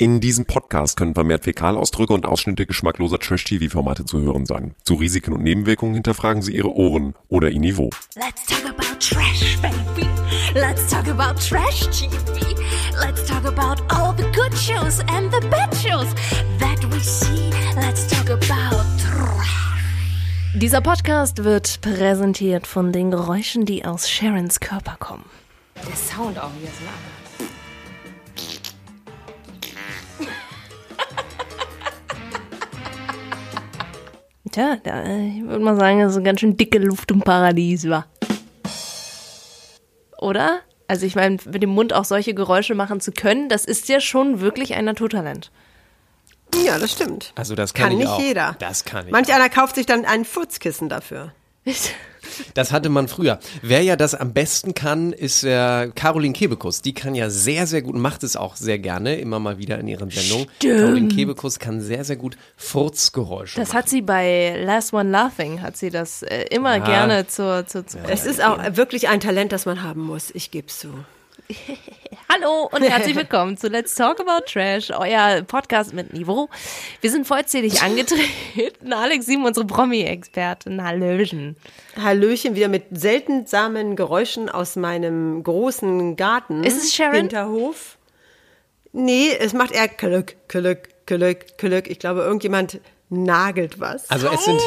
In diesem Podcast können vermehrt Fäkalausdrücke und Ausschnitte geschmackloser Trash-TV-Formate zu hören sein. Zu Risiken und Nebenwirkungen hinterfragen Sie Ihre Ohren oder Ihr Niveau. Let's talk about trash, baby. Let's talk about trash TV. Let's talk about all the good shows and the bad shows that we see. Let's talk about trash. Dieser Podcast wird präsentiert von den Geräuschen, die aus Sharons Körper kommen. Der Sound auch, wie das lagert. Tja, da, ich würde mal sagen, dass es eine ganz schön dicke Luft im Paradies war. Oder? Also ich meine, mit dem Mund auch solche Geräusche machen zu können, das ist ja schon wirklich ein Naturtalent. Ja, das stimmt. Also das kann, Kann ich nicht auch. jeder. Das kann ich. Manch auch. einer kauft sich dann ein Furzkissen dafür. Das hatte man früher. Wer ja das am besten kann, ist äh, Caroline Kebekus. Die kann ja sehr, sehr gut, macht es auch sehr gerne, immer mal wieder in ihren Sendungen. Caroline Kebekus kann sehr, sehr gut Furzgeräusche Das machen. hat sie bei Last One Laughing, hat sie das äh, immer Ja. gerne zur, zur, zur Es ist auch wirklich ein Talent, das man haben muss. Ich gebe zu. Hallo und herzlich willkommen zu Let's Talk About Trash, euer Podcast mit Niveau. Wir sind vollzählig angetreten. Alex Sieben, unsere Promi-Expertin. Hallöchen. Hallöchen wieder mit seltensamen Geräuschen aus meinem großen Garten. Ist es Sharon? Hinterhof. Nee, es macht eher Klück, Klück, Klück, Klück. Ich glaube, irgendjemand nagelt was. Also es sind,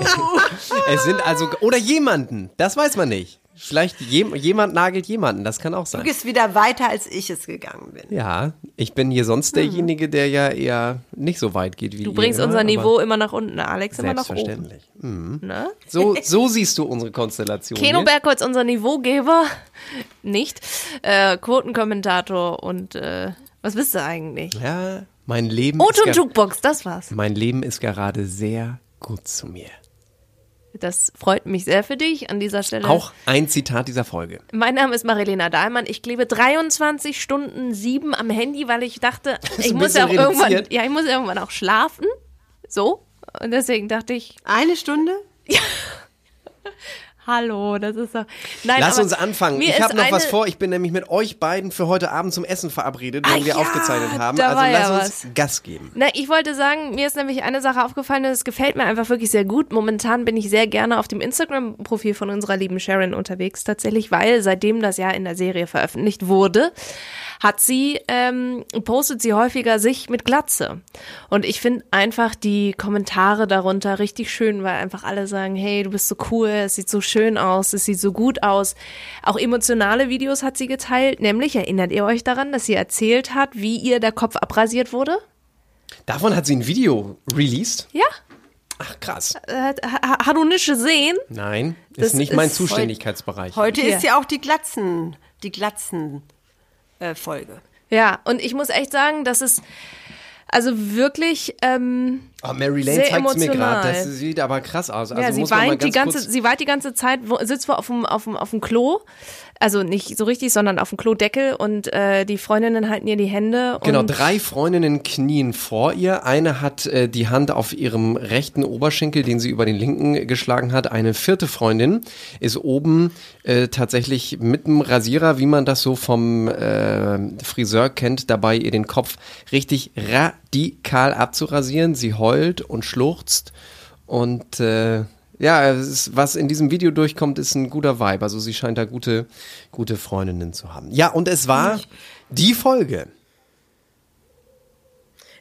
es sind also, oder jemanden, das weiß man nicht. Vielleicht jem, jemand nagelt jemanden, das kann auch Du sein. gehst wieder weiter, als ich es gegangen bin. Ja, ich bin hier sonst derjenige, der ja eher nicht so weit geht wie Du ihr, bringst ja, unser Niveau immer nach unten, Alex immer nach oben. Selbstverständlich. Ne? So, so siehst du unsere Konstellation. Keno. Bergholz, unser Niveaugeber, nicht. Äh, Quotenkommentator und äh, was bist du eigentlich? Ja, mein Leben ge- Jukebox, das war's. Mein Leben ist gerade sehr gut zu mir. Das freut mich sehr für dich an dieser Stelle. Auch ein Zitat dieser Folge. Mein Name ist Marilena Dahlmann. Ich klebe 23 Stunden sieben am Handy, weil ich dachte, ich muss ja auch irgendwann, ja, ich muss irgendwann auch schlafen. So. Und deswegen dachte ich, Eine Stunde? hallo, das ist doch. Nein, Lass uns anfangen. Ich habe noch was vor. Ich bin nämlich mit euch beiden für heute Abend zum Essen verabredet, wenn Ah wir ja, aufgezeichnet haben. Also lass ja uns was. Gas geben. Na, ich wollte sagen, mir ist nämlich eine Sache aufgefallen, das gefällt mir einfach wirklich sehr gut. Momentan bin ich sehr gerne auf dem Instagram-Profil von unserer lieben Sharon unterwegs, tatsächlich, weil seitdem das ja in der Serie veröffentlicht wurde, hat sie, ähm, postet sie häufiger sich mit Glatze. Und ich finde einfach die Kommentare darunter richtig schön, weil einfach alle sagen, hey, du bist so cool, es sieht so schön aus, es sieht so gut aus. Auch emotionale Videos hat sie geteilt, nämlich, erinnert ihr euch daran, dass sie erzählt hat, wie ihr der Kopf abrasiert wurde? Davon hat sie ein Video released. Ja, Ach, krass. äh, ha- hat du nicht gesehen? Nein, Das ist nicht mein ist Zuständigkeitsbereich. Heute Hier. ist ja auch die Glatzen, die Glatzen äh, Folge. Ja, und ich muss echt sagen, das ist also wirklich, ähm, Oh, Mary Lane zeigt es mir gerade. Das sieht aber krass aus. Also ja, sie weint die ganz ganze, sie weint die ganze Zeit, wo, sitzt wo auf dem, auf dem, auf dem Klo, also nicht so richtig, sondern auf dem Klodeckel und äh, die Freundinnen halten ihr die Hände. Genau, drei Freundinnen knien vor ihr. Eine hat äh, die Hand auf ihrem rechten Oberschenkel, den sie über den linken geschlagen hat. Eine vierte Freundin ist oben äh, tatsächlich mit dem Rasierer, wie man das so vom äh, Friseur kennt, dabei ihr den Kopf richtig radikal abzurasieren. Sie heult und schluchzt und äh, ja, es ist, was in diesem Video durchkommt, ist ein guter Vibe. Also sie scheint da gute, gute Freundinnen zu haben. Ja, und es war die Folge.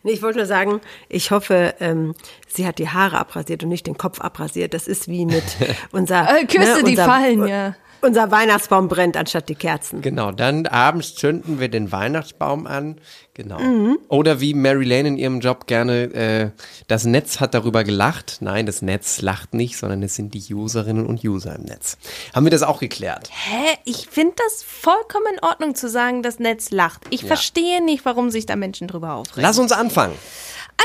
Nee, ich wollte nur sagen, ich hoffe, ähm, sie hat die Haare abrasiert und nicht den Kopf abrasiert. Das ist wie mit unser. Äh, Küsse, die unser, fallen, ja. Unser Weihnachtsbaum brennt anstatt die Kerzen. Genau, dann abends zünden wir den Weihnachtsbaum an. Genau. Mhm. Oder wie Mary Lane in ihrem Job gerne, äh, das Netz hat darüber gelacht. Nein, das Netz lacht nicht, sondern es sind die Userinnen und User im Netz. Haben wir das auch geklärt? Hä? Ich finde das vollkommen in Ordnung zu sagen, das Netz lacht. Ich verstehe nicht, warum sich da Menschen drüber aufregen. Lass uns anfangen.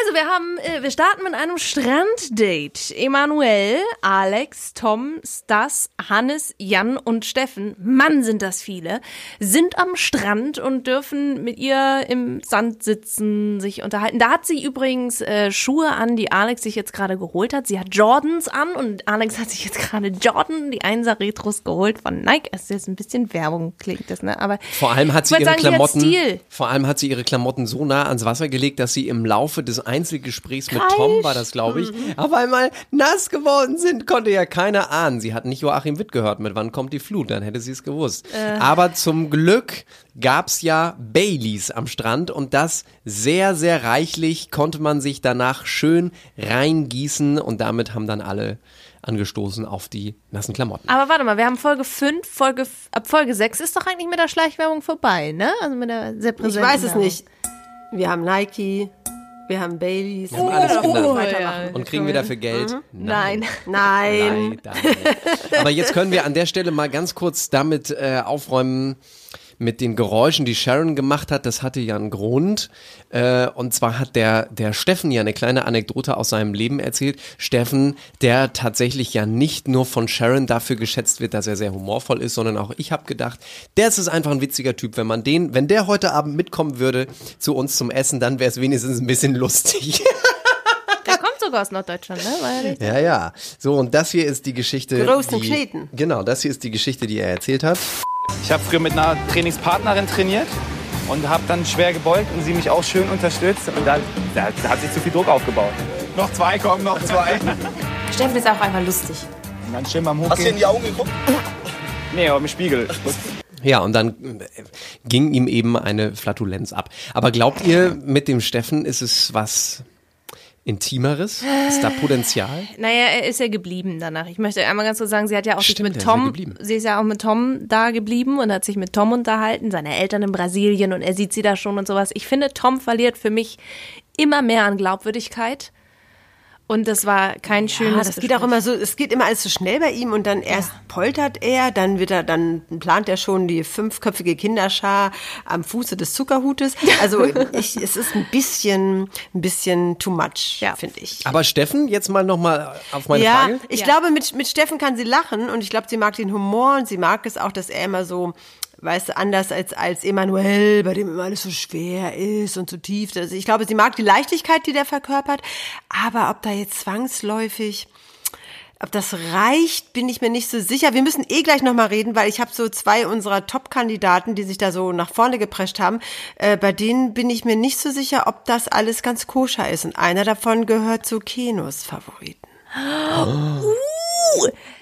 Also wir haben, äh, wir starten mit einem Stranddate. Emanuel, Alex, Tom, Stas, Hannes, Jan und Steffen, Mann sind das viele, sind am Strand und dürfen mit ihr im Sand sitzen, sich unterhalten. Da hat sie übrigens äh, Schuhe an, die Alex sich jetzt gerade geholt hat. Sie hat Jordans an und Alex hat sich jetzt gerade Jordan, die 1er Retros geholt von Nike. Es ist jetzt ein bisschen Werbung, klingt das, ne? Aber Vor allem hat sie ihre sagen, Klamotten, vor allem hat sie ihre Klamotten so nah ans Wasser gelegt, dass sie im Laufe des Einzelgesprächs mit Tom war das, glaube ich, Mhm. auf einmal nass geworden sind, konnte ja keiner ahnen. Sie hat nicht Joachim Witt gehört mit Wann kommt die Flut, dann hätte sie es gewusst. Äh. Aber zum Glück gab's ja Baileys am Strand und das sehr, sehr reichlich konnte man sich danach schön reingießen und damit haben dann alle angestoßen auf die nassen Klamotten. Aber warte mal, wir haben Folge 5, Folge, ab Folge 6 ist doch eigentlich mit der Schleichwerbung vorbei, ne? Also mit der sehr Ich präsenten weiß es Werbung. nicht. Wir haben Nike, wir haben Baileys. haben alles genannt. weitermachen. Und kriegen wir dafür Geld? Nein. Nein. Leider nicht. Aber jetzt können wir an der Stelle mal ganz kurz damit äh, aufräumen mit den Geräuschen, die Sharon gemacht hat. Das hatte ja einen Grund. Äh, und zwar hat der, der Steffen ja eine kleine Anekdote aus seinem Leben erzählt. Steffen, der tatsächlich ja nicht nur von Sharon dafür geschätzt wird, dass er sehr humorvoll ist, sondern auch ich habe gedacht, der ist einfach ein witziger Typ. Wenn man den, wenn der heute Abend mitkommen würde zu uns zum Essen, dann wäre es wenigstens ein bisschen lustig. Der kommt sogar aus Norddeutschland, ne? War ja Ja, ja. So, und das hier ist die Geschichte. Großen die, Kneten. Genau, das hier ist die Geschichte, die er erzählt hat. Ich habe früher mit einer Trainingspartnerin trainiert und habe dann schwer gebeugt und sie mich auch schön unterstützt. Und da, da, da hat sich zu viel Druck aufgebaut. Noch zwei, kommen, noch zwei. Steffen ist auch einfach lustig. Und dann schön beim Hochgehen. Hast du in die Augen geguckt? Nee, aber im Spiegel. Ja, und dann äh, ging ihm eben eine Flatulenz ab. Aber glaubt ihr, mit dem Steffen ist es was Intimeres? Ist da Potenzial? Naja, er ist ja geblieben danach. Ich möchte einmal ganz kurz sagen, sie hat ja auch sich Stimmt, mit er ist ja Tom, sie ist ja auch mit Tom da geblieben und hat sich mit Tom unterhalten, seine Eltern in Brasilien und er sieht sie da schon und sowas. Ich finde, Tom verliert für mich immer mehr an Glaubwürdigkeit. Und das war kein Ja, schönes das geht auch Gespräch. immer so, es geht immer alles so schnell bei ihm und dann erst poltert er, dann wird er, dann plant er schon die fünfköpfige Kinderschar am Fuße des Zuckerhutes. Also ich, es ist ein bisschen, ein bisschen too much, Ja. finde ich. Aber Steffen, jetzt mal nochmal auf meine ja, Frage. ich Ja. glaube, mit, mit Steffen kann sie lachen und ich glaube, sie mag den Humor und sie mag es auch, dass er immer so, weißt du, anders als, als Emanuel, bei dem immer alles so schwer ist und so tief. Also ich glaube, sie mag die Leichtigkeit, die der verkörpert, aber ob da jetzt zwangsläufig, ob das reicht, bin ich mir nicht so sicher. Wir müssen eh gleich nochmal reden, weil ich habe so zwei unserer Top-Kandidaten, die sich da so nach vorne geprescht haben. Äh, bei denen bin ich mir nicht so sicher, ob das alles ganz koscher ist. Und einer davon gehört zu Kenos Favoriten.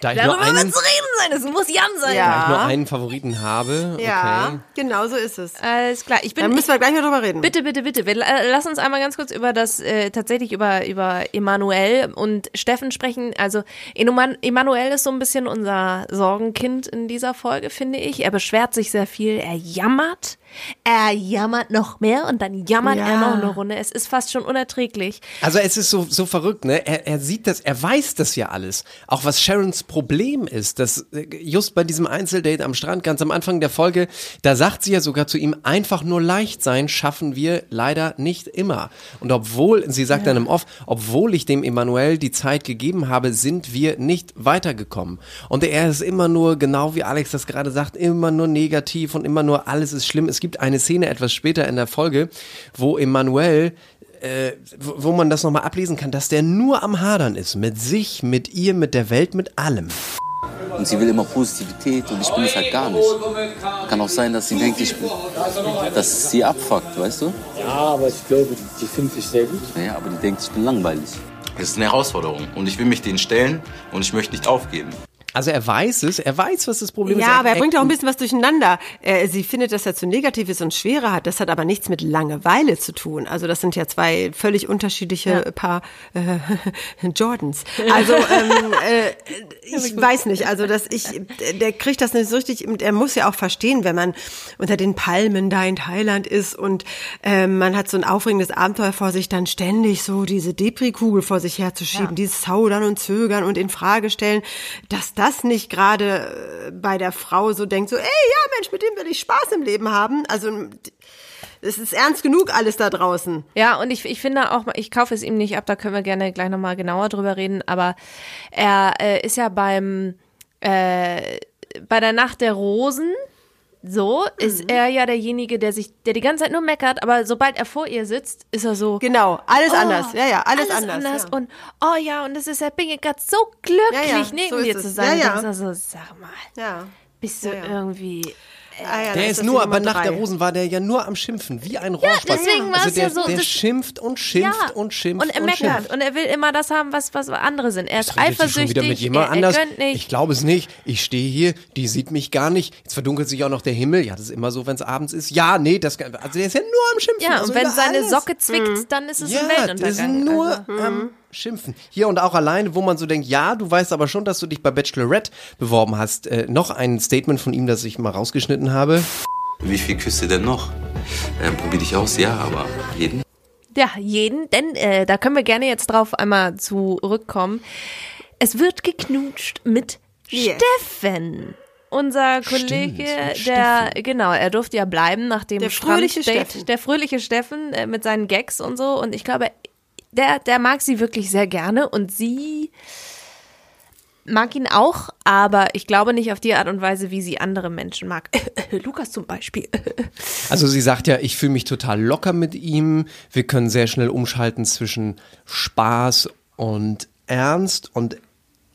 Da ich, nur Darüber einen, wird zu reden sein, es muss Jan sein. Ja. da ich nur einen Favoriten habe, Ja, okay. genau so ist es. Alles klar. Ich bin, Dann müssen wir gleich mal drüber reden. Bitte, bitte, bitte. Wir, äh, lass uns einmal ganz kurz über das, äh, tatsächlich über, über Emanuel und Steffen sprechen. Also, Emanuel ist so ein bisschen unser Sorgenkind in dieser Folge, finde ich. Er beschwert sich sehr viel, er jammert, er jammert noch mehr und dann jammert Ja. er noch eine Runde. Es ist fast schon unerträglich. Also es ist so, so verrückt, ne? Er, er sieht das, er weiß das ja alles. Auch was Sharons Problem ist, dass äh, just bei diesem Einzeldate am Strand, ganz am Anfang der Folge, da sagt sie ja sogar zu ihm, einfach nur leicht sein schaffen wir leider nicht immer. Und obwohl, sie sagt dann im Off, obwohl ich dem Emanuel die Zeit gegeben habe, sind wir nicht weitergekommen. Und er ist immer nur, genau wie Alex das gerade sagt, immer nur negativ und immer nur alles ist schlimm. Es gibt eine Szene etwas später in der Folge, wo Emanuel äh, wo man das nochmal ablesen kann, dass der nur am Hadern ist. Mit sich, mit ihr, mit der Welt, mit allem. Und sie will immer Positivität und ich bin es halt gar nicht. Kann auch sein, dass sie denkt, ich bin, dass sie abfuckt, weißt du? Ja, aber ich glaube, die findet sich sehr gut. Naja, aber die denkt, ich bin langweilig. Es ist eine Herausforderung und ich will mich denen stellen und ich möchte nicht aufgeben. Also er weiß es, er weiß, was das Problem ist. Ja, aber er bringt auch ein bisschen was durcheinander. Äh, sie findet, dass er zu negativ ist und schwerer hat. Das hat aber nichts mit Langeweile zu tun. Also das sind ja zwei völlig unterschiedliche Paar äh, Jordans. Also ähm, äh, ich weiß nicht. Also dass ich, der kriegt das nicht so richtig. Und er muss ja auch verstehen, wenn man unter den Palmen da in Thailand ist und ähm, man hat so ein aufregendes Abenteuer vor sich, dann ständig so diese Depri-Kugel vor sich herzuschieben, dieses Zaudern und Zögern und in Frage stellen, dass das nicht gerade äh, bei der Frau so denkt, so, ey, ja, Mensch, mit dem will ich Spaß im Leben haben. Also Es ist ernst genug alles da draußen. Ja, und ich, ich finde auch, ich kaufe es ihm nicht ab, da können wir gerne gleich nochmal genauer drüber reden, aber er äh, ist ja beim, äh, bei der Nacht der Rosen, so, ist Mhm. er ja derjenige, der sich, der die ganze Zeit nur meckert, aber sobald er vor ihr sitzt, ist er so. Genau, alles oh, anders. Ja, ja, alles, anders. ja. Und, oh ja, und es ist, er bin ich gerade so glücklich, Ja, ja, neben so ist dir zu sein. Ja, ja. denkst du so, sag mal, ja. bist du irgendwie. Ah, ja, Der das ist das nur, aber nach der. Rosen war der ja nur am Schimpfen, wie ein Rohrspatz. deswegen war also es der, ja so, Der das- schimpft und schimpft und schimpft und er und meckert schimpft. und er will immer das haben, was, was andere sind. Er ist sie eifersüchtig, wieder mit jemand er, anders. er gönnt nicht. Ich glaube es nicht. Ich stehe hier, die sieht mich gar nicht. Jetzt verdunkelt sich auch noch der Himmel. Ja, das ist immer so, wenn es abends ist. Ja, nee, das also der ist ja nur am Schimpfen. ja, also und wenn über seine alles. Socke zwickt, dann ist es ja, ein das Weltuntergang. ist nur also. am Schimpfen. Hier und auch alleine, wo man so denkt, ja, du weißt aber schon, dass du dich bei Bachelorette beworben hast. Äh, noch ein Statement von ihm, das ich mal rausgeschnitten habe. Wie viel Küsse denn noch? Ähm, probier dich aus, ja, aber jeden? Ja, jeden, denn äh, da können wir gerne jetzt drauf einmal zurückkommen. Es wird geknutscht mit Yes. Steffen. Unser Kollege, mit der, genau, er durfte ja bleiben nach dem Der fröhliche. Steffen. Der fröhliche Steffen äh, mit seinen Gags und so. Und ich glaube, der, der mag sie wirklich sehr gerne und sie mag ihn auch, aber ich glaube nicht auf die Art und Weise, wie sie andere Menschen mag. Lukas zum Beispiel. Also sie sagt ja, ich fühle mich total locker mit ihm. Wir können sehr schnell umschalten zwischen Spaß und Ernst. Und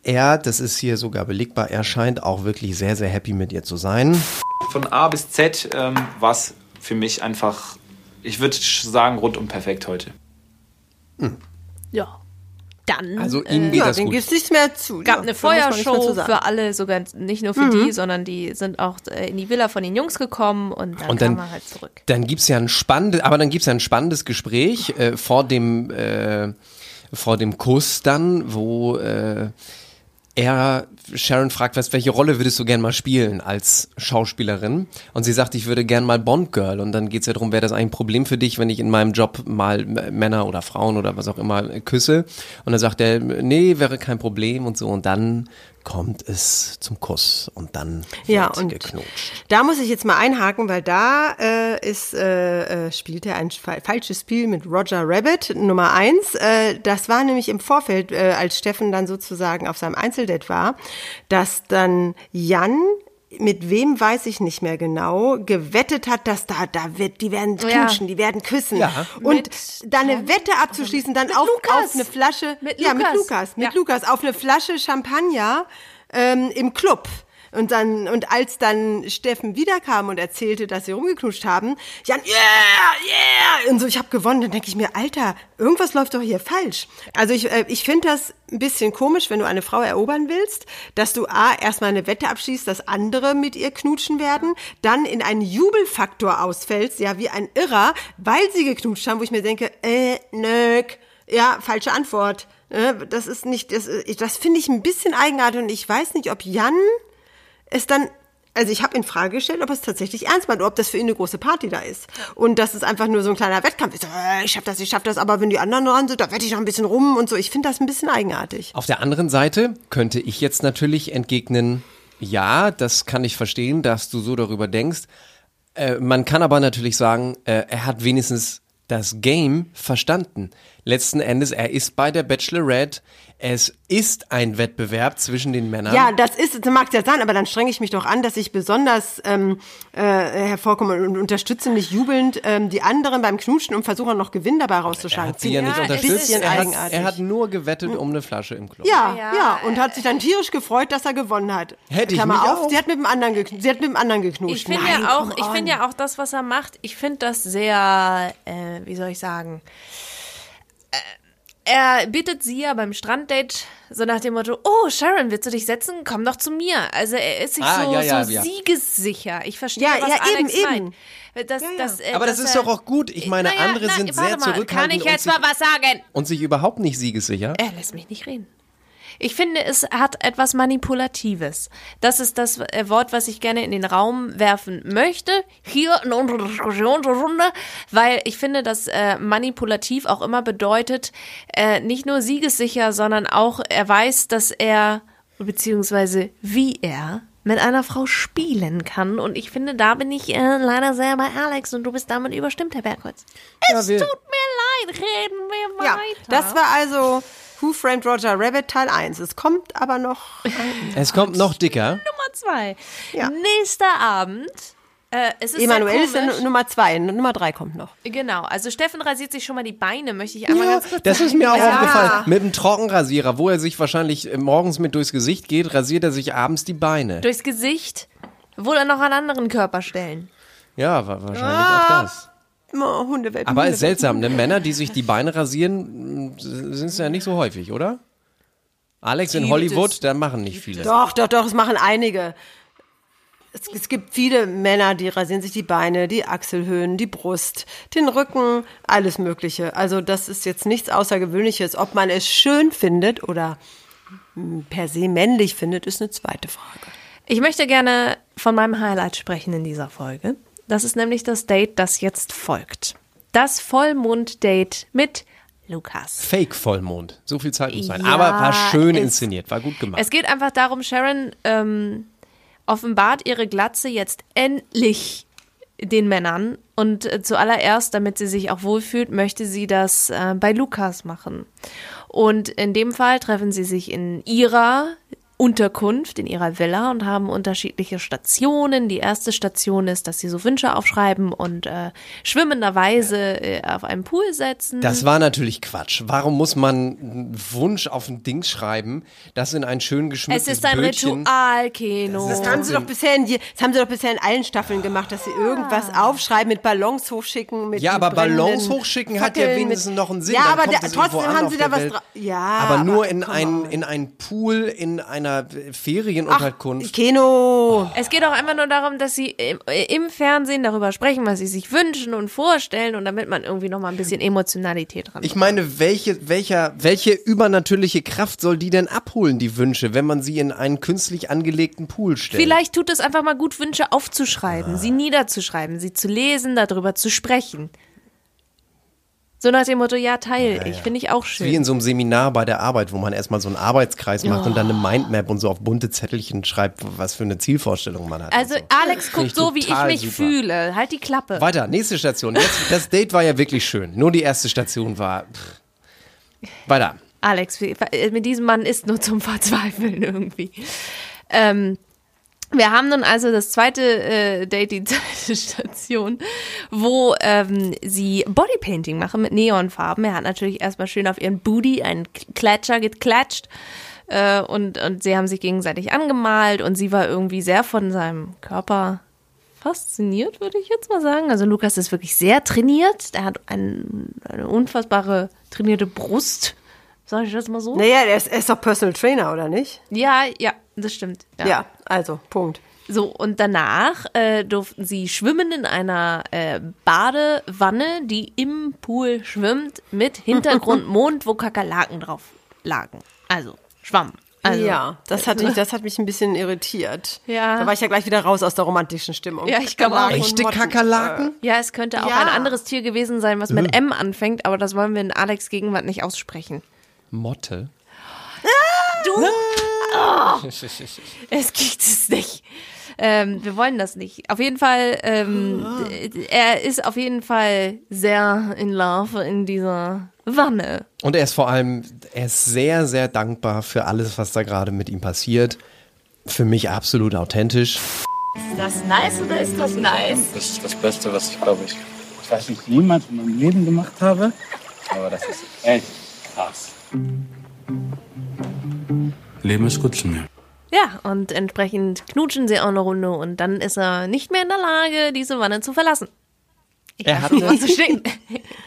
er, das ist hier sogar belegbar, er scheint auch wirklich sehr, sehr happy mit ihr zu sein. Von A bis Z ähm, war es für mich einfach, ich würde sagen, rundum perfekt heute. Ja. Dann. Also ihm geht Ja, das den gut. gibt's nichts mehr zu. gab ja, eine Feuershow für alle, sogar nicht nur für die, sondern die sind auch äh, in die Villa von den Jungs gekommen und dann, Und dann, kam er halt zurück. dann gibt's ja ein spannendes, aber dann gibt's ja ein spannendes Gespräch äh, vor dem äh, vor dem Kuss dann, wo äh, er Sharon fragt, was, welche Rolle würdest du gern mal spielen als Schauspielerin? Und sie sagt, ich würde gern mal Bond Girl. Und dann geht's ja darum, wäre das eigentlich ein Problem für dich, wenn ich in meinem Job mal Männer oder Frauen oder was auch immer küsse? Und dann sagt er, nee, wäre kein Problem und so. Und dann kommt es zum Kuss und dann Ja, wird und geknutscht. da muss ich jetzt mal einhaken, weil da äh, ist, äh, äh, spielt er ein fa falsches Spiel mit Roger Rabbit, Nummer eins. Äh, das war nämlich im Vorfeld, äh, als Steffen dann sozusagen auf seinem Einzeldate war, dass dann Jan mit wem weiß ich nicht mehr genau, gewettet hat, dass da, da wird, die werden Ja. knutschen, die werden küssen. Ja. Und Mit da eine Wette abzuschließen, dann auf, Lukas. auf eine Flasche, Mit ja, mit Lukas. Lukas, mit Ja. Lukas, auf eine Flasche Champagner ähm, im Club. Und dann, und als dann Steffen wiederkam und erzählte, dass sie rumgeknutscht haben, Jan, yeah, yeah, und so, ich habe gewonnen, dann denke ich mir, Alter, irgendwas läuft doch hier falsch. Also ich, äh, ich finde das ein bisschen komisch, wenn du eine Frau erobern willst, dass du A, erstmal eine Wette abschließt, dass andere mit ihr knutschen werden, dann in einen Jubelfaktor ausfällst, ja, wie ein Irrer, weil sie geknutscht haben, wo ich mir denke, äh, nöck, ja, falsche Antwort. Äh, Das ist nicht, das, äh, das finde ich ein bisschen eigenartig und ich weiß nicht, ob Jan es dann, also ich habe in Frage gestellt, ob es tatsächlich ernst meint, ob das für ihn eine große Party da ist. Und dass es einfach nur so ein kleiner Wettkampf ist. Äh, Ich schaff das, ich schaff das, aber wenn die anderen dran sind, da wette ich noch ein bisschen rum und so. Ich finde das ein bisschen eigenartig. Auf der anderen Seite könnte ich jetzt natürlich entgegnen, ja, das kann ich verstehen, dass du so darüber denkst. Äh, man kann aber natürlich sagen, äh, er hat wenigstens das Game verstanden. Letzten Endes, er ist bei der Bachelorette. Es ist ein Wettbewerb zwischen den Männern. Ja, das ist, das mag ja sein, aber dann strenge ich mich doch an, dass ich besonders ähm, äh, hervorkomme und unterstütze nicht jubelnd ähm, die anderen beim Knutschen und versuche noch Gewinn dabei er rauszuschlagen. hat sie ja, Ja, nicht unterstützt. Er hat, er hat nur gewettet um eine Flasche im Club. Ja, Ja, ja, und hat sich dann tierisch gefreut, dass er gewonnen hat. Hätte ich Klammer mich auf, auch. sie hat mit dem anderen, gekn- sie hat mit dem anderen geknutscht. Ich finde ja auch, ich finde ja auch das, was er macht, ich finde das sehr, äh, wie soll ich sagen, äh, er bittet sie ja beim Stranddate so nach dem Motto, oh Sharon, willst du dich setzen? Komm doch zu mir. Also er ist sich Ah, so, ja, ja, so ja. siegessicher. Ich verstehe, Ja, was ja, Alex eben, meint. Das, Das, äh, Aber das ist doch auch gut. Ich meine, Naja, andere na, sind warte sehr mal, zurückhaltend Kann ich und jetzt sich- mal was sagen? und sich überhaupt nicht siegessicher. Er lässt mich nicht reden. Ich finde, es hat etwas Manipulatives. Das ist das äh, Wort, was ich gerne in den Raum werfen möchte, hier in unserer Diskussionsrunde, weil ich finde, dass äh, manipulativ auch immer bedeutet, äh, nicht nur siegessicher, sondern auch, er weiß, dass er, beziehungsweise wie er mit einer Frau spielen kann. Und ich finde, da bin ich äh, leider sehr bei Alex und du bist damit überstimmt, Herr Bergholz. Es wir- tut mir leid, reden wir Ja, weiter. das war also Who Framed Roger Rabbit Teil 1. Es kommt aber noch. Es kommt noch dicker. Nummer zwei. Ja. Nächster Abend. Äh, es ist Emanuel ist ja Nummer 2. Nummer 3 kommt noch. Genau, also Steffen rasiert sich schon mal die Beine, möchte ich einmal Ja, ganz kurz das ist sagen. mir auch Ja. aufgefallen. Mit dem Trockenrasierer, wo er sich wahrscheinlich äh, morgens mit durchs Gesicht geht, rasiert er sich abends die Beine. Durchs Gesicht, wohl dann noch an anderen Körperstellen. Ja, wa- wahrscheinlich auch das. Immer Hundewelpen. Aber ist seltsam, ne? Männer, die sich die Beine rasieren, sind es ja nicht so häufig, oder? Alex in Hollywood, da machen nicht viele. Doch, doch, doch, es machen einige. Es, es gibt viele Männer, die rasieren sich die Beine, die Achselhöhen, die Brust, den Rücken, alles Mögliche. Also das ist jetzt nichts Außergewöhnliches. Ob man es schön findet oder mm, per se männlich findet, ist eine zweite Frage. Ich möchte gerne von meinem Highlight sprechen in dieser Folge. Das ist nämlich das Date, das jetzt folgt. Das Vollmond-Date mit Lukas. Fake-Vollmond. So viel Zeit muss sein. Ja, Aber war schön es- inszeniert, war gut gemacht. Es geht einfach darum, Sharon ähm, offenbart ihre Glatze jetzt endlich den Männern. Und äh, zuallererst, damit sie sich auch wohlfühlt, möchte sie das äh, bei Lukas machen. Und in dem Fall treffen sie sich in ihrer Unterkunft, in ihrer Villa und haben unterschiedliche Stationen. Die erste Station ist, dass sie so Wünsche aufschreiben und äh, schwimmenderweise äh, auf einen Pool setzen. Das war natürlich Quatsch. Warum muss man einen Wunsch auf ein Ding schreiben, das in ein schön geschmücktes es ist ein Bötchen... Ritual, Keno. Das haben sie doch bisher in, das haben sie doch bisher in allen Staffeln gemacht, dass sie irgendwas aufschreiben, mit Ballons hochschicken, mit Ja, aber Ballons hochschicken hat ja Fackeln, wenigstens mit, noch einen Sinn. Ja, dann aber irgendwo trotzdem haben sie der da was Ja, aber nur in ein, in ein Pool, in einer Ferienunterkunft. Keno. Es geht auch einfach nur darum, dass sie im, im Fernsehen darüber sprechen, was sie sich wünschen und vorstellen und damit man irgendwie noch mal ein bisschen Emotionalität dran Ich meine, welche, welcher, welche übernatürliche Kraft soll die denn abholen, die Wünsche, wenn man sie in einen künstlich angelegten Pool stellt? Vielleicht tut es einfach mal gut, Wünsche aufzuschreiben, sie niederzuschreiben, sie zu lesen, darüber zu sprechen. So nach dem Motto, ja, teil ich, finde ich auch Wie in schön. so einem Seminar bei der Arbeit, wo man erstmal so einen Arbeitskreis macht und dann eine Mindmap und so auf bunte Zettelchen schreibt, was für eine Zielvorstellung man hat. Also so. Alex guckt so, wie ich mich super. fühle. Halt die Klappe. Weiter, nächste Station. Jetzt, das Date war ja wirklich schön. Nur die erste Station war. Pff. Weiter. Alex, wie- mit diesem Mann ist nur zum Verzweifeln irgendwie. Ähm, wir haben nun also das zweite äh, Date, die zweite Station, wo ähm, sie Bodypainting machen mit Neonfarben. Er hat natürlich erstmal schön auf ihren Booty einen Klatscher geklatscht. Äh, und, und sie haben sich gegenseitig angemalt und sie war irgendwie sehr von seinem Körper fasziniert, würde ich jetzt mal sagen. Also Lukas ist wirklich sehr trainiert. Er hat ein, eine unfassbare trainierte Brust. Sag ich das mal so? Naja, er ist, er ist doch Personal Trainer, oder nicht? Ja, ja, das stimmt. Ja, also, Punkt. So, und danach äh, durften sie schwimmen in einer äh, Badewanne, die im Pool schwimmt, mit Hintergrund Mond, wo Kakerlaken drauf lagen. Also, Schwamm. Also, ja, das hat, mich, das hat mich ein bisschen irritiert. Ja. Da war ich ja gleich wieder raus aus der romantischen Stimmung. Ja, ich glaube auch. Echte. Kakerlaken? Ja, es könnte auch Ja. ein anderes Tier gewesen sein, was mit M anfängt, aber das wollen wir in Alex Gegenwart nicht aussprechen. Motte. Du! Oh, es gibt es nicht. Ähm, wir wollen das nicht. Auf jeden Fall, ähm, d- er ist auf jeden Fall sehr in Love in dieser Wanne. Und er ist vor allem, er ist sehr, sehr dankbar für alles, was da gerade mit ihm passiert. Für mich absolut authentisch. Ist das nice oder ist das nice? Das ist das Beste, was ich glaube ich, ich weiß nicht, jemals in meinem Leben gemacht habe. Aber das ist echt krass. Leben ist gut zu mir. Ja, und entsprechend knutschen sie auch eine Runde und dann ist er nicht mehr in der Lage, diese Wanne zu verlassen. Ich Er weiß hat nicht, eine- was zu stehen.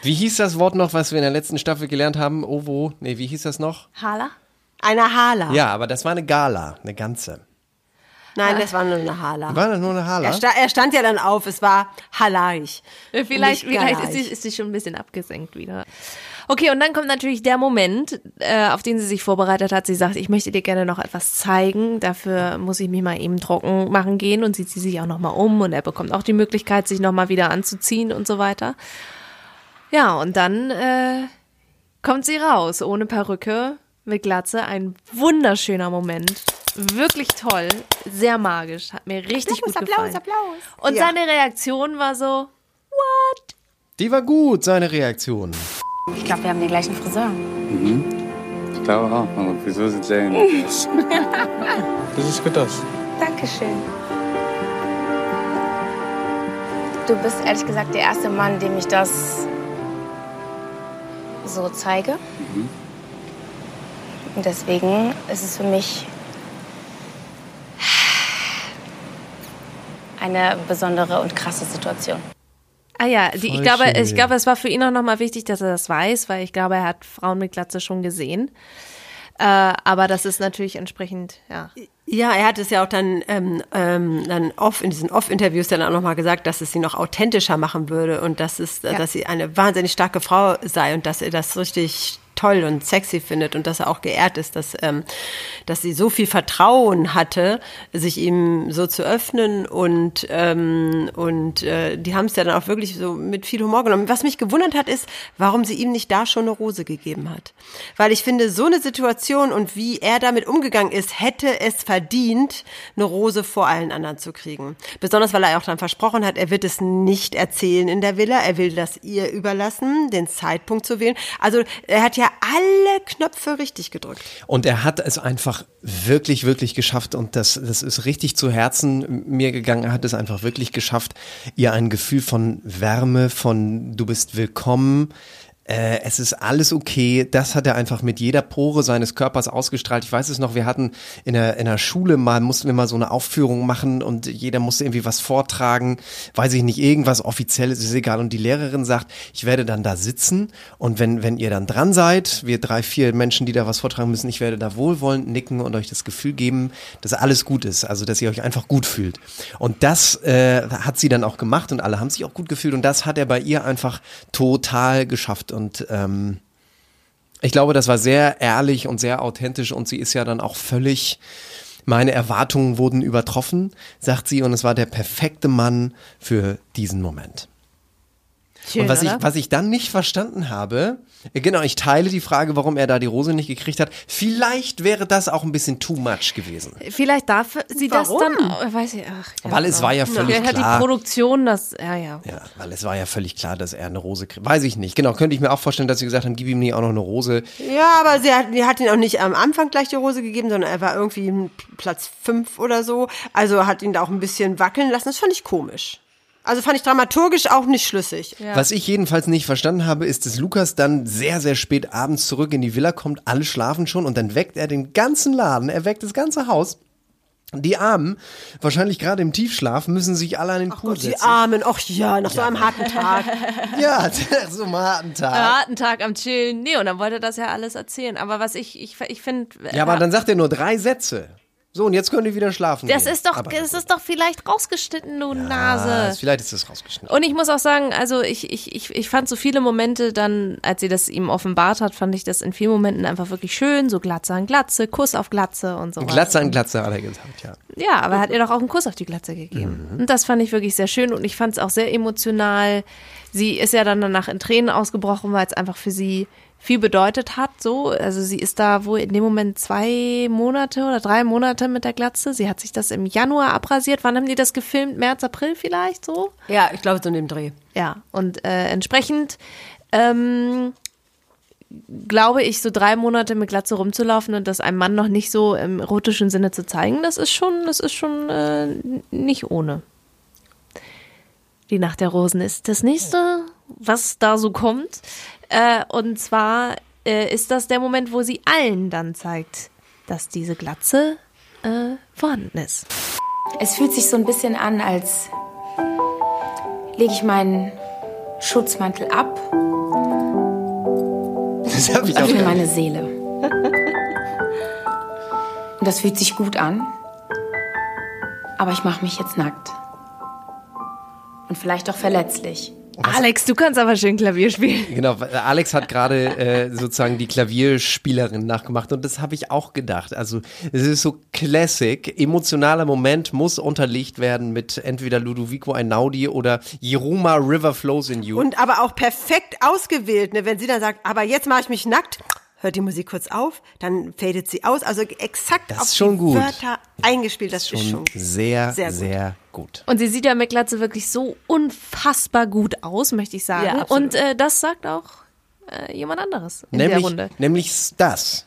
Wie hieß das Wort noch, was wir in der letzten Staffel gelernt haben? Ovo? Nee, wie hieß das noch? Hala? Eine Hala. Ja, aber das war eine Gala, eine ganze. Nein, das war nur eine Hala. War das nur eine Hala? Er, sta er stand ja dann auf, es war Halaich. Vielleicht, vielleicht ist sie, ist sie schon ein bisschen abgesenkt wieder. Okay, und dann kommt natürlich der Moment, äh, auf den sie sich vorbereitet hat. Sie sagt, ich möchte dir gerne noch etwas zeigen. Dafür muss ich mich mal eben trocken machen gehen und sieht sie sich auch nochmal um und er bekommt auch die Möglichkeit, sich nochmal wieder anzuziehen und so weiter. Ja, und dann äh, kommt sie raus, ohne Perücke, mit Glatze. Ein wunderschöner Moment. wirklich toll, sehr magisch, hat mir richtig gut gefallen. Applaus. Und Ja. seine Reaktion war so, what? Die war gut, seine Reaktion. Ich glaube, wir haben den gleichen Friseur. Ich glaube auch. Aber wieso sieht sehr ähnlich aus? Das sieht gut aus. Dankeschön. Du bist ehrlich gesagt der erste Mann, dem ich das so zeige. Und deswegen ist es für mich eine besondere und krasse Situation. Ah ja, die, ich glaube, schön. ich glaube, es war für ihn auch nochmal wichtig, dass er das weiß, weil ich glaube, er hat Frauen mit Glatze schon gesehen. Äh, aber das ist natürlich entsprechend, ja. Ja, er hat es ja auch dann, ähm, ähm, dann off, in diesen Off-Interviews dann auch nochmal gesagt, dass es sie noch authentischer machen würde und dass es, dass sie eine wahnsinnig starke Frau sei und dass er das richtig toll und sexy findet und dass er auch geehrt ist, dass, ähm, dass sie so viel Vertrauen hatte, sich ihm so zu öffnen und, ähm, und äh, die haben es ja dann auch wirklich so mit viel Humor genommen. Was mich gewundert hat, ist, warum sie ihm nicht da schon eine Rose gegeben hat. Weil ich finde, so eine Situation und wie er damit umgegangen ist, hätte es verdient, eine Rose vor allen anderen zu kriegen. Besonders, weil er auch dann versprochen hat, er wird es nicht erzählen in der Villa, er will das ihr überlassen, den Zeitpunkt zu wählen. Also er hat ja alle Knöpfe richtig gedrückt. Und er hat es einfach wirklich, wirklich geschafft und das, das ist richtig zu Herzen mir gegangen. Er hat es einfach wirklich geschafft, ihr ein Gefühl von Wärme, von du bist willkommen, äh, es ist alles okay. Das hat er einfach mit jeder Pore seines Körpers ausgestrahlt. Ich weiß es noch, wir hatten in der, in der Schule mal, mussten wir mal so eine Aufführung machen und jeder musste irgendwie was vortragen. Weiß ich nicht, irgendwas offizielles, ist egal. Und die Lehrerin sagt, ich werde dann da sitzen und wenn, wenn ihr dann dran seid, wir drei, vier Menschen, die da was vortragen müssen, ich werde da wohlwollend nicken und euch das Gefühl geben, dass alles gut ist. Also, dass ihr euch einfach gut fühlt. Und das äh, hat sie dann auch gemacht und alle haben sich auch gut gefühlt und das hat er bei ihr einfach total geschafft und ähm, ich glaube, das war sehr ehrlich und sehr authentisch und sie ist ja dann auch völlig, meine Erwartungen wurden übertroffen, sagt sie, und es war der perfekte Mann für diesen Moment. Schön, und was ich, oder? was ich dann nicht verstanden habe, äh, genau, ich teile die Frage, warum er da die Rose nicht gekriegt hat. Vielleicht wäre das auch ein bisschen too much gewesen. Vielleicht darf sie Warum? das dann, auch- weiß ich, ach, keine Weil es Ahnung. war ja völlig Vielleicht hat klar. die Produktion das, ja, ja. Ja, weil es war ja völlig klar, dass er eine Rose kriegt. Weiß ich nicht. Genau, könnte ich mir auch vorstellen, dass sie gesagt haben, gib ihm nicht auch noch eine Rose. Ja, aber sie hat, die hat ihn auch nicht am Anfang gleich die Rose gegeben, sondern er war irgendwie im Platz fünf oder so. Also hat ihn da auch ein bisschen wackeln lassen. Das fand ich komisch. Also fand ich dramaturgisch auch nicht schlüssig. Was ich jedenfalls nicht verstanden habe, ist, dass Lukas dann sehr, sehr spät abends zurück in die Villa kommt, alle schlafen schon und dann weckt er den ganzen Laden, er weckt das ganze Haus. Die Armen, wahrscheinlich gerade im Tiefschlaf, müssen sich alle an den Pool Gott, die setzen. Armen, ach ja, nach so einem harten Tag. Ja, so einen harten Tag. Ja, einen Tag am Chillen. Nee, und dann wollte er das ja alles erzählen. Aber was ich, ich, ich finde. Ja, aber dann sagt er nur drei Sätze. So, und jetzt könnt ihr wieder schlafen Das gehen. ist doch, Aber- das ist doch vielleicht rausgeschnitten, du Ah, Nase. vielleicht ist das rausgeschnitten. Und ich muss auch sagen, also ich, ich, ich, ich fand so viele Momente dann, als sie das ihm offenbart hat, fand ich das in vielen Momenten einfach wirklich schön. So Glatze an Glatze, Kuss auf Glatze und so. Glatze an Glatze hat er gesagt, ja. Ja, aber er hat ihr doch auch einen Kuss auf die Glatze gegeben. Und das fand ich wirklich sehr schön und ich fand es auch sehr emotional. Sie ist ja dann danach in Tränen ausgebrochen, weil es einfach für sie viel bedeutet hat. So, also sie ist da wohl in dem Moment zwei Monate oder drei Monate mit der Glatze. Sie hat sich das im Januar abrasiert. Wann haben die das gefilmt? März, April vielleicht so? Ja, ich glaube so in dem Dreh. Ja, und äh, entsprechend ähm, glaube ich, so drei Monate mit Glatze rumzulaufen und das einem Mann noch nicht so im erotischen Sinne zu zeigen, das ist schon, das ist schon äh, nicht ohne. Die Nacht der Rosen ist das nächste, was da so kommt. Äh, und zwar äh, ist das der Moment, wo sie allen dann zeigt, dass diese Glatze äh, vorhanden ist. Es fühlt sich so ein bisschen an, als lege ich meinen Schutzmantel ab, Das habe ich auch. öffne meine Seele. Und das fühlt sich gut an. Aber ich mache mich jetzt nackt. Und vielleicht auch verletzlich. Alex, du kannst aber schön Klavier spielen. Genau, Alex hat gerade äh, sozusagen die Klavierspielerin nachgemacht und das habe ich auch gedacht. Also es ist so Classic, emotionaler Moment muss unterlegt werden mit entweder Ludovico Einaudi oder Jeroma River Flows in You. Und aber auch perfekt ausgewählt, ne? wenn sie dann sagt, aber jetzt mache ich mich nackt. hört die Musik kurz auf, dann fadet sie aus. Also exakt Das auf ist schon die gut. Wörter eingespielt. Das ist schon sehr, sehr sehr, gut. Gut. Und sie sieht ja mit Glatze wirklich so unfassbar gut aus, möchte ich sagen. Ja. Und äh, das sagt auch äh, jemand anderes in Nämlich, der Runde. nämlich das.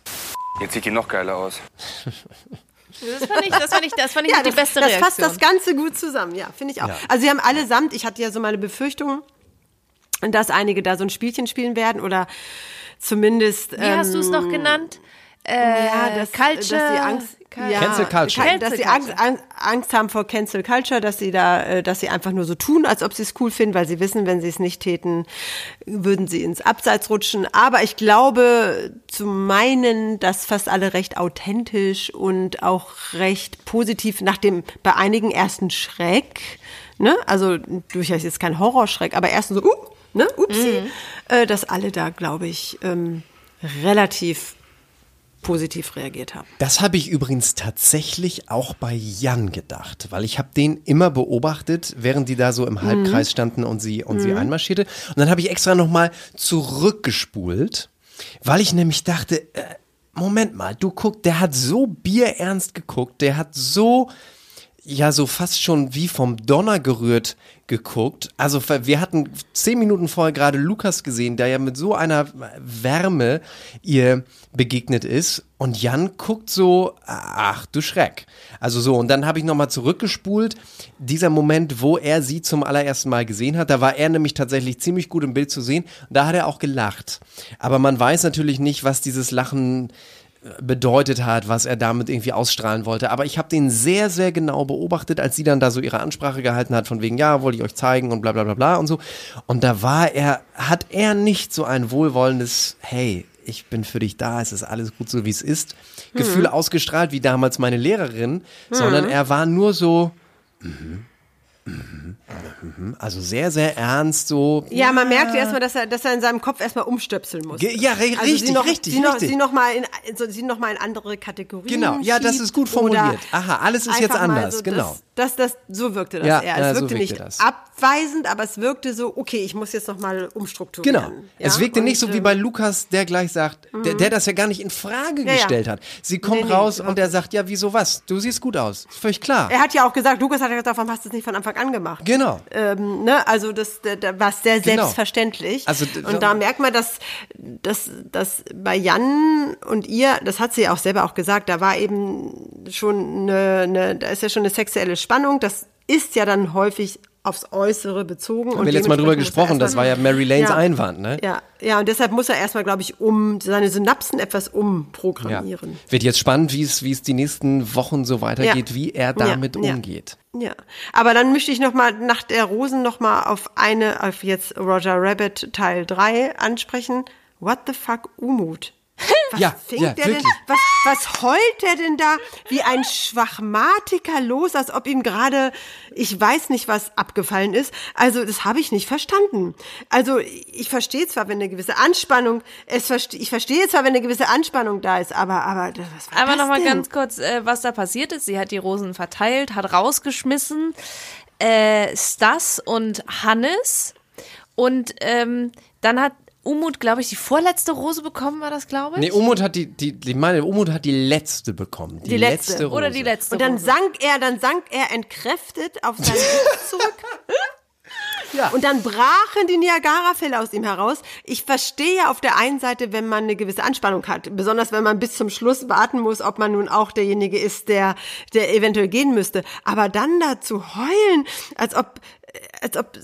Jetzt sieht die noch geiler aus. Das fand ich, das fand ich, das fand ich Ja, die das, beste das Reaktion. fasst das Ganze gut zusammen. Ja, finde ich auch. Ja. Also sie haben allesamt, ich hatte ja so meine Befürchtungen, dass einige da so ein Spielchen spielen werden oder zumindest. Wie hast du es noch genannt? Äh, ja, dass, Culture, dass sie Angst, ja, Cancel Culture. Ka- Dass sie Cancel Angst, Angst, haben vor Cancel Culture, dass sie da, äh, dass sie einfach nur so tun, als ob sie es cool finden, weil sie wissen, wenn sie es nicht täten, würden sie ins Abseits rutschen. Aber ich glaube zu meinen, dass fast alle recht authentisch und auch recht positiv nach dem bei einigen ersten Schreck, ne, also durchaus jetzt kein Horrorschreck, aber ersten so, uh, ne, upsie, äh, dass alle da, glaube ich, ähm, relativ positiv reagiert haben. Das habe ich übrigens tatsächlich auch bei Jan gedacht, weil ich habe den immer beobachtet, während die da so im Halbkreis standen und sie und sie einmarschierte. Und dann habe ich extra noch mal zurückgespult, weil ich nämlich dachte, äh, Moment mal, du guck, der hat so bierernst geguckt, der hat so ja so fast schon wie vom Donner gerührt geguckt. Also wir hatten zehn Minuten vorher gerade Lukas gesehen, der ja mit so einer Wärme ihr begegnet ist. Und Jan guckt so, ach du Schreck. Also so, und dann habe ich nochmal zurückgespult. Dieser Moment, wo er sie zum allerersten Mal gesehen hat, da war er nämlich tatsächlich ziemlich gut im Bild zu sehen. Da hat er auch gelacht. Aber man weiß natürlich nicht, was dieses Lachen bedeutet hat, was er damit irgendwie ausstrahlen wollte. Aber ich habe den sehr, sehr genau beobachtet, als sie dann da so ihre Ansprache gehalten hat, von wegen, ja, wollte ich euch zeigen und bla bla bla bla und so. Und da war er, hat er nicht so ein wohlwollendes, hey, ich bin für dich da, es ist alles gut so, wie es ist, Gefühl ausgestrahlt, wie damals meine Lehrerin, sondern er war nur so, mhm, also sehr, sehr ernst, so. Ja, man merkt erstmal, dass er, dass er in seinem Kopf erstmal umstöpseln muss. Ge- ja, also richtig, sie noch, richtig, sie noch, richtig. Sie noch mal in, so, sie noch mal in andere Kategorien. Genau, ja, das ist gut formuliert. Aha, alles ist jetzt anders, so, genau. Das, das, das, so wirkte das Ja, eher. Es so wirkte wirkte nicht das. abweisend, aber es wirkte so, okay, ich muss jetzt noch mal umstrukturieren. Genau. Ja? Es wirkte nicht Und, so wie bei Lukas, der gleich sagt, der, der das ja gar nicht in Frage gestellt hat. Sie kommt Nee, nee, raus überhaupt und er sagt, ja, wieso was? Du siehst gut aus. Ist völlig klar. Er hat ja auch gesagt, Lukas hat ja gesagt, warum hast du es nicht von Anfang an gemacht? Genau. Ähm, ne? Also das, da, da war es sehr Genau. selbstverständlich. Also, und da merkt man, dass, dass, dass bei Jan und ihr, das hat sie ja auch selber auch gesagt, da war eben schon eine, eine, da ist ja schon eine sexuelle Spannung. Das ist ja dann häufig aufs Äußere bezogen. Haben wir letztes Mal drüber gesprochen, das war ja Mary Lanes Ja. Einwand, ne? Ja, ja, und deshalb muss er erstmal, glaube ich, um seine Synapsen etwas umprogrammieren. Wird jetzt spannend, wie es, wie es die nächsten Wochen so weitergeht, Ja. wie er damit Ja, ja. umgeht. Ja, aber dann möchte ich noch mal nach der Rosen noch mal auf eine, auf jetzt Roger Rabbit Teil 3 ansprechen. What the fuck, Umut? Was Ja, fängt ja, der denn, was, was heult der denn da wie ein Schwachmatiker los, als ob ihm gerade, ich weiß nicht, was abgefallen ist. Also, das habe ich nicht verstanden. Also, ich verstehe zwar, wenn eine gewisse Anspannung, es verste, ich verstehe zwar, wenn eine gewisse Anspannung da ist, aber, aber, das- was war Aber das nochmal denn? ganz kurz, äh, was da passiert ist. Sie hat die Rosen verteilt, hat rausgeschmissen. Äh, Stas und Hannes. Und ähm, dann hat Umut, glaube ich, die vorletzte Rose bekommen, war das, glaube ich? Nee, Umut hat die, die, die meine, Umut hat die letzte bekommen. Die, Die letzte. Rose. Oder die letzte Und dann Rose. sank er, dann sank er entkräftet auf seinen Sitz zurück. Ja. Und dann brachen die Niagara-Fälle aus ihm heraus. Ich verstehe ja auf der einen Seite, wenn man eine gewisse Anspannung hat, besonders wenn man bis zum Schluss warten muss, ob man nun auch derjenige ist, der, der eventuell gehen müsste. Aber dann da zu heulen, als ob, als ob, äh,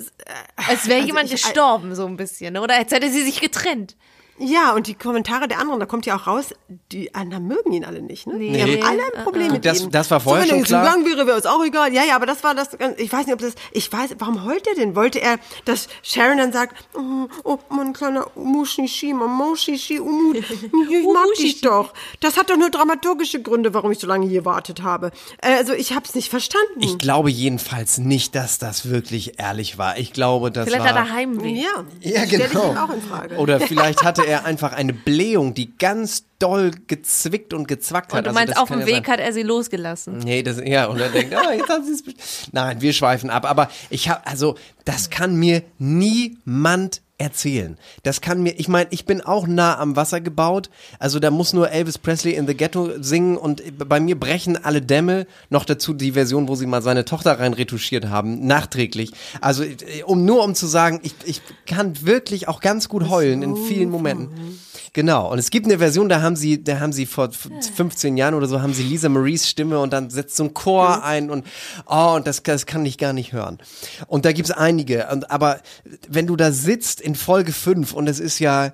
Als wäre also jemand ich- gestorben, so ein bisschen. Oder als hätte sie sich getrennt. Ja, und die Kommentare der anderen, da kommt ja auch raus, die anderen mögen ihn alle nicht, ne? Die Nee. haben alle ein Problem mit Das- ihm. das war vorher so, schon wenn er klar. gegangen wäre, wäre es auch egal. Ja, ja, aber das war das, ich weiß nicht, ob das, ich weiß, warum heult er denn? Wollte er, dass Sharon dann sagt, oh, oh mein kleiner Mushishi, Maman Shishi, Umut, ich mag dich doch. Das hat doch nur dramaturgische Gründe, warum ich so lange hier gewartet habe. Äh, Also, ich hab's nicht verstanden. Ich glaube jedenfalls nicht, dass das wirklich ehrlich war. Ich glaube, das Vielleicht war. hat er Heimweh. ja, Ja, stell ich genau. ihm auch in Frage. Oder vielleicht hatte er einfach eine Blähung, die ganz doll gezwickt und gezwackt hat. Und du Also meinst, das auf dem Weg sein. hat er sie losgelassen. Nee, das, ja, und er denkt, ah, jetzt haben sie es. Nein, wir schweifen ab. Aber ich habe, also, das kann mir niemand erzählen. Das kann mir, ich meine, ich bin auch nah am Wasser gebaut, also da muss nur Elvis Presley in The Ghetto singen und bei mir brechen alle Dämme, noch dazu die Version, wo sie mal seine Tochter rein retuschiert haben, nachträglich. Also äh, um nur um zu sagen, ich, ich kann wirklich auch ganz gut heulen in vielen Momenten. Genau, und es gibt eine Version, da haben sie, da haben sie vor 15 Jahren oder so, haben sie Lisa Maries Stimme und dann setzt so ein Chor ein und oh, und das, das kann ich gar nicht hören. Und da gibt's einige, und, aber wenn du da sitzt in Folge 5 und es ist ja,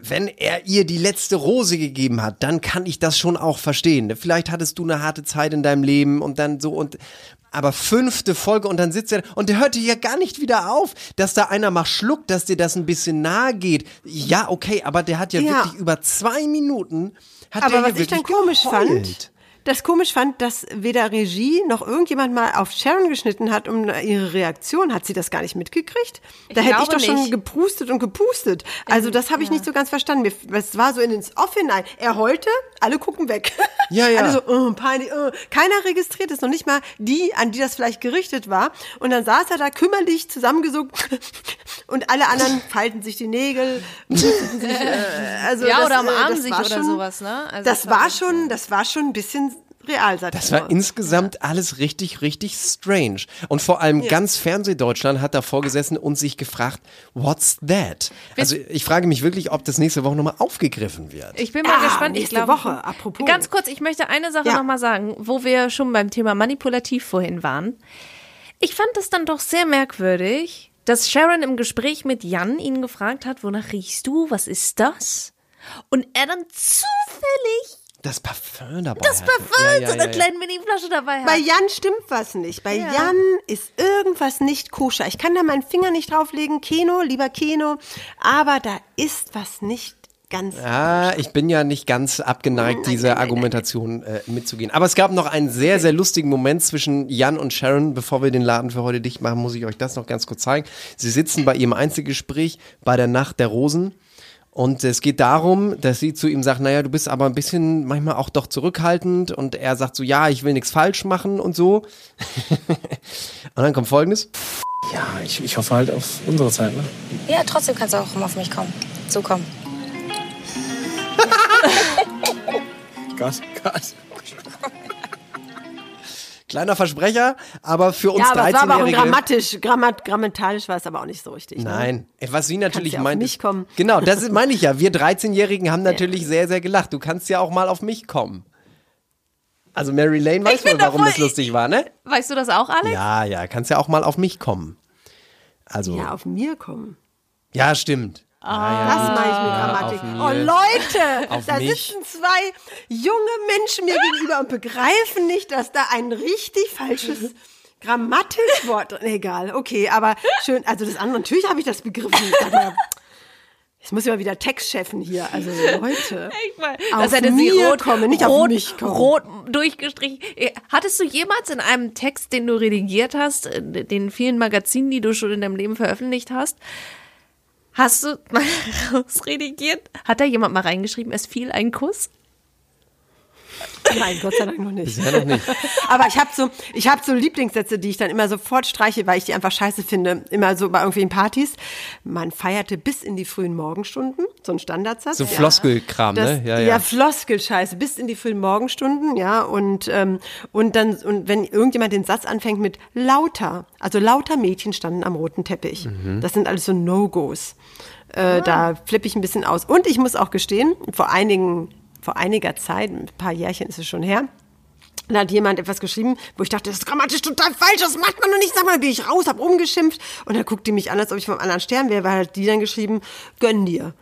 wenn er ihr die letzte Rose gegeben hat, dann kann ich das schon auch verstehen. Vielleicht hattest du eine harte Zeit in deinem Leben und dann so und aber fünfte Folge und dann sitzt er und der hörte ja gar nicht wieder auf, dass da einer mal schluckt, dass dir das ein bisschen nahe geht. Ja, okay, aber der hat ja, Ja. wirklich über zwei Minuten hat Aber der was ich dann komisch geheult. fand, das komisch fand, dass weder Regie noch irgendjemand mal auf Sharon geschnitten hat, um ihre Reaktion. Hat sie das gar nicht mitgekriegt? Da Ich hätte ich doch schon nicht. gepustet und gepustet. Also das habe ich nicht so ganz verstanden. Es war so in ins Off hinein. Er heulte, alle gucken weg. Ja, ja. Alle so, oh, peinlich, oh. Keiner registriert es, noch nicht mal die, an die das vielleicht gerichtet war. Und dann saß er da kümmerlich zusammengesuckt und alle anderen falten sich die Nägel. sich, äh, also Ja, das, oder äh, umarmen das sich war oder schon, sowas, ne? Also das das war war schon, das war schon ein bisschen real, sag Das ich war insgesamt alles richtig, richtig strange. Und vor allem ganz Fernsehdeutschland hat davor gesessen und sich gefragt, what's that? Also ich frage mich wirklich, ob das nächste Woche nochmal aufgegriffen wird. Ich bin mal Ah, gespannt. Ich nächste glaube, Woche, apropos. Ganz kurz, ich möchte eine Sache Ja. noch mal sagen, wo wir schon beim Thema manipulativ vorhin waren. Ich fand es dann doch sehr merkwürdig, dass Sharon im Gespräch mit Jan ihn gefragt hat, wonach riechst du? Was ist das? Und er dann zufällig Das Parfum dabei das hatte. Parfum Ja, ja, so einer ja, ja. kleinen Mini-Flasche dabei hat. Bei Jan stimmt was nicht. Bei Jan ist irgendwas nicht koscher. Ich kann da meinen Finger nicht drauflegen. Keno, lieber Keno. Aber da ist was nicht ganz. Ah, ich bin ja nicht ganz abgeneigt, diese Argumentation äh, mitzugehen. Aber es gab noch einen sehr, sehr lustigen Moment zwischen Jan und Sharon. Bevor wir den Laden für heute dicht machen, muss ich euch das noch ganz kurz zeigen. Sie sitzen bei ihrem Einzelgespräch bei der Nacht der Rosen. Und es geht darum, dass sie zu ihm sagt, naja, du bist aber ein bisschen manchmal auch doch zurückhaltend. Und er sagt so, ja, ich will nichts falsch machen und so. und dann kommt folgendes. Ja, ich, ich hoffe halt auf unsere Zeit. Ne? Ja, trotzdem kannst du auch immer auf mich kommen. So kommen. Gott, Gott. Kleiner Versprecher, aber für uns Ja, aber es war aber auch 13-Jährige. grammatisch, grammat, grammatalisch war es aber auch nicht so richtig. Ne? Nein, was sie natürlich ja auf meint. mich kommen. Genau, das ist- meine ich ja. Wir 13-Jährigen haben natürlich sehr, sehr gelacht. Du kannst ja auch mal auf mich kommen. Also Mary Lane weiß wohl, warum voll- das lustig war, ne? weißt du das auch, Alex? Ja, ja, kannst ja auch mal auf mich kommen. Also, Ja, ja, auf mir kommen. stimmt. Das meine ich mit Grammatik. auf Oh. Leute, Auf da mich. sitzen zwei junge Menschen mir gegenüber und begreifen nicht, dass da ein richtig falsches Grammatikwort drin Egal, okay, aber schön. Also das andere, natürlich habe ich das begriffen. Mal, Jetzt muss ich mal wieder Textchefen hier. Also Leute. Ich meine, Auf das hätte sie mir rot, kommen, nicht auf rot, mich kommen. rot durchgestrichen. Äh, Hattest du jemals in einem Text, den du redigiert hast, äh, den vielen Magazinen, die du schon in deinem Leben veröffentlicht hast, hast du mal rausredigiert? Hat da jemand mal reingeschrieben, es fiel ein Kuss? Nein, Gott sei Dank noch nicht. Bisher noch nicht. Aber ich habe so, ich habe so Lieblingssätze, die ich dann immer sofort streiche, weil ich die einfach scheiße finde. Immer so bei irgendwelchen Partys. Man feierte bis in die frühen Morgenstunden, so ein Standardsatz. So ja. Floskelkram, Das, ne? ja, ja. Floskelscheiße, bis in die frühen Morgenstunden, ja, und, ähm, und dann, und wenn irgendjemand den Satz anfängt mit lauter, also lauter Mädchen standen am roten Teppich. Mhm. Das sind alles so No-Gos. Äh, Da flippe ich ein bisschen aus. Und ich muss auch gestehen, vor einigen, vor einiger Zeit, ein paar Jährchen ist es schon her, da hat jemand etwas geschrieben, wo ich dachte, das ist grammatisch total falsch, das macht man doch nicht. Sag mal, bin ich raus, hab rumgeschimpft. Und dann guckte die mich an, als ob ich vom anderen Stern wäre, weil hat die dann geschrieben, gönn dir.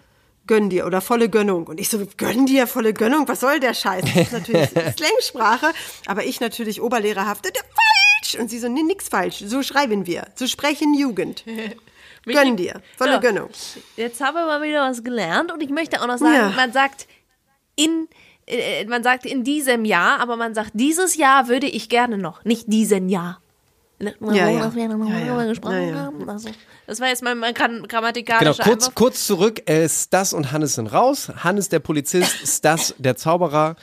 Gönn dir oder volle Gönnung. Und ich so, gönn dir, volle Gönnung, was soll der Scheiß? Das ist natürlich Slangsprache, aber ich natürlich oberlehrerhaft, "Der- falsch. Und sie so, nee, nix falsch, so schreiben wir, so sprechen Jugend. Gönn dir, volle So. Gönnung. Jetzt haben wir mal wieder was gelernt und ich möchte auch noch sagen, Ja. man sagt in äh, man sagt in diesem Jahr, aber man sagt dieses Jahr würde ich gerne noch, nicht diesen Jahr. Ja, Ja, ja. wir nochmal Ja, ja. gesprochen Ja, ja. haben. Also, das war jetzt mal mein gram Genau, grammatikalischer kurz, kurz zurück. Äh, Stas und Hannes sind raus. Hannes der Polizist, Stas der Zauberer.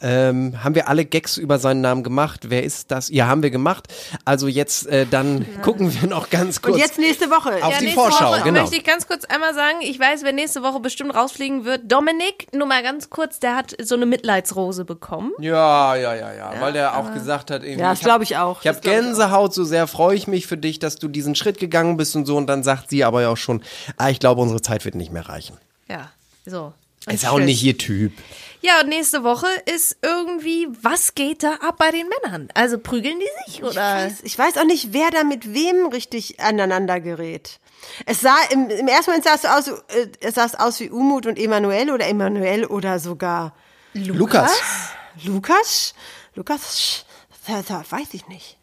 Ähm, haben wir alle Gags über seinen Namen gemacht? Wer ist das? Ja, haben wir gemacht. Also jetzt äh, dann gucken wir noch ganz kurz Und jetzt nächste Woche. auf Ja, die nächste Vorschau. Woche genau. möchte ich ganz kurz einmal sagen, ich weiß, wer nächste Woche bestimmt rausfliegen wird. Dominik, nur mal ganz kurz, der hat so eine Mitleidsrose bekommen. Ja, ja, ja, ja, weil der auch gesagt hat, irgendwie, Ja, das glaube ich auch. Ich habe Gänsehaut, so sehr freue ich mich für dich, dass du diesen Schritt gegangen bist und so. Und dann sagt sie aber ja auch schon, ah, ich glaube, unsere Zeit wird nicht mehr reichen. Ja, so. Ist auch nicht ihr Typ. Ja, und nächste Woche ist irgendwie, was geht da ab bei den Männern? Also prügeln die sich oder? weiß, ich weiß auch nicht, wer da mit wem richtig aneinander gerät. Es sah im, im ersten Moment sah es so aus, äh, es sah es aus wie Umut und Emanuel oder Emanuel oder sogar Lukas. Lukas. Lukas, da weiß ich nicht.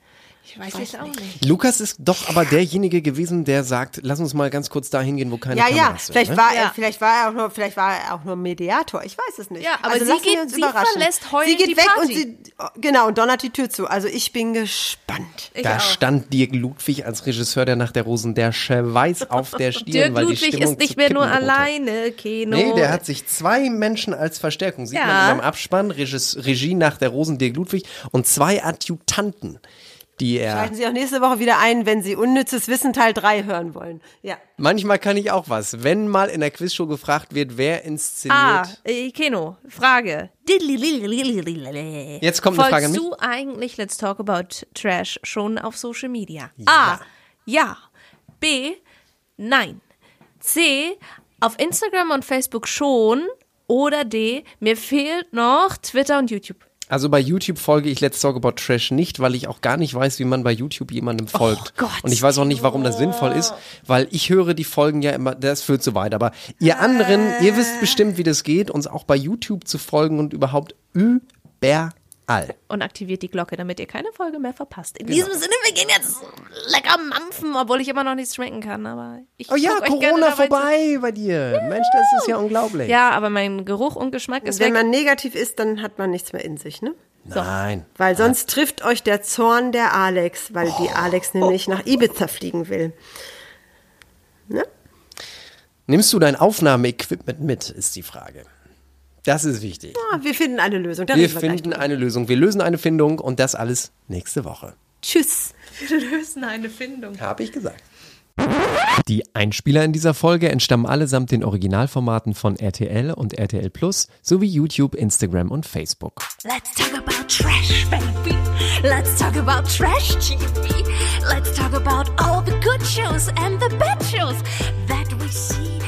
Ich weiß es auch nicht. Lukas ist doch aber derjenige gewesen, der sagt, lass uns mal ganz kurz dahin gehen, wo keine Ja, ja, Kameras sind. vielleicht ne? war Ja. er, vielleicht war er auch nur, vielleicht war er auch nur Mediator. Ich weiß es nicht. Ja, aber also sie geht- uns sie verlässt heulend Sie geht die weg Party. und sie, genau, und donnert die Tür zu. Also ich bin gespannt. Ich Da auch. stand Dirk Ludwig als Regisseur der Nacht der Rosen, der Schweiß auf der Stirn, Dirk weil die Ludwig Stimmung ist nicht zu mehr nur kippen drohte. alleine, Kino. Nee, der hat sich zwei Menschen als Verstärkung. Sieht Ja. man in einem Abspann, Regis, Regie nach der Rosen Dirk Ludwig und zwei Adjutanten, die er. Schalten Sie auch nächste Woche wieder ein, wenn Sie unnützes Wissen Teil 3 hören wollen. Ja. Manchmal kann ich auch was. Wenn mal in der Quizshow gefragt wird, wer inszeniert. Ah, äh, Keno, Frage. Jetzt kommt eine Frage an Folgst mich. du eigentlich Let's Talk About Trash schon auf Social Media? A. Ja. B. Nein. C. Auf Instagram und Facebook schon. Oder D. Mir fehlt noch Twitter und YouTube. Also bei YouTube folge ich Let's Talk About Trash nicht, weil ich auch gar nicht weiß, wie man bei YouTube jemandem folgt. Gott. Und ich weiß auch nicht, warum das sinnvoll ist, weil ich höre die Folgen ja immer, das führt zu weit. Aber ihr anderen, ihr wisst bestimmt, wie das geht, uns auch bei YouTube zu folgen und überhaupt überall. Und aktiviert die Glocke, damit ihr keine Folge mehr verpasst. Genau. In diesem Sinne, wir gehen jetzt lecker mampfen, obwohl ich immer noch nichts schmecken kann. Aber ich Oh ja, guck euch gerne Corona dabei zu. vorbei bei dir. Mensch, das ist ja unglaublich. Ja, aber mein Geruch und Geschmack ist Wenn weg. man negativ ist, dann hat man nichts mehr in sich, ne? Nein. Weil sonst trifft euch der Zorn der Alex, weil die Alex nämlich nach Ibiza fliegen will. Ne? Nimmst du dein Aufnahmeequipment mit, ist die Frage. Das ist wichtig. Ah, wir finden eine Lösung. Da Wir finden eine Lösung. Wir lösen eine Findung und das alles nächste Woche. Tschüss. Wir lösen eine Findung. Habe ich gesagt. Die Einspieler in dieser Folge entstammen allesamt den Originalformaten von RTL und RTL Plus sowie YouTube, Instagram und Facebook. Let's talk about trash, baby. Let's talk about trash TV. Let's talk about all the good shows and the bad shows that we see.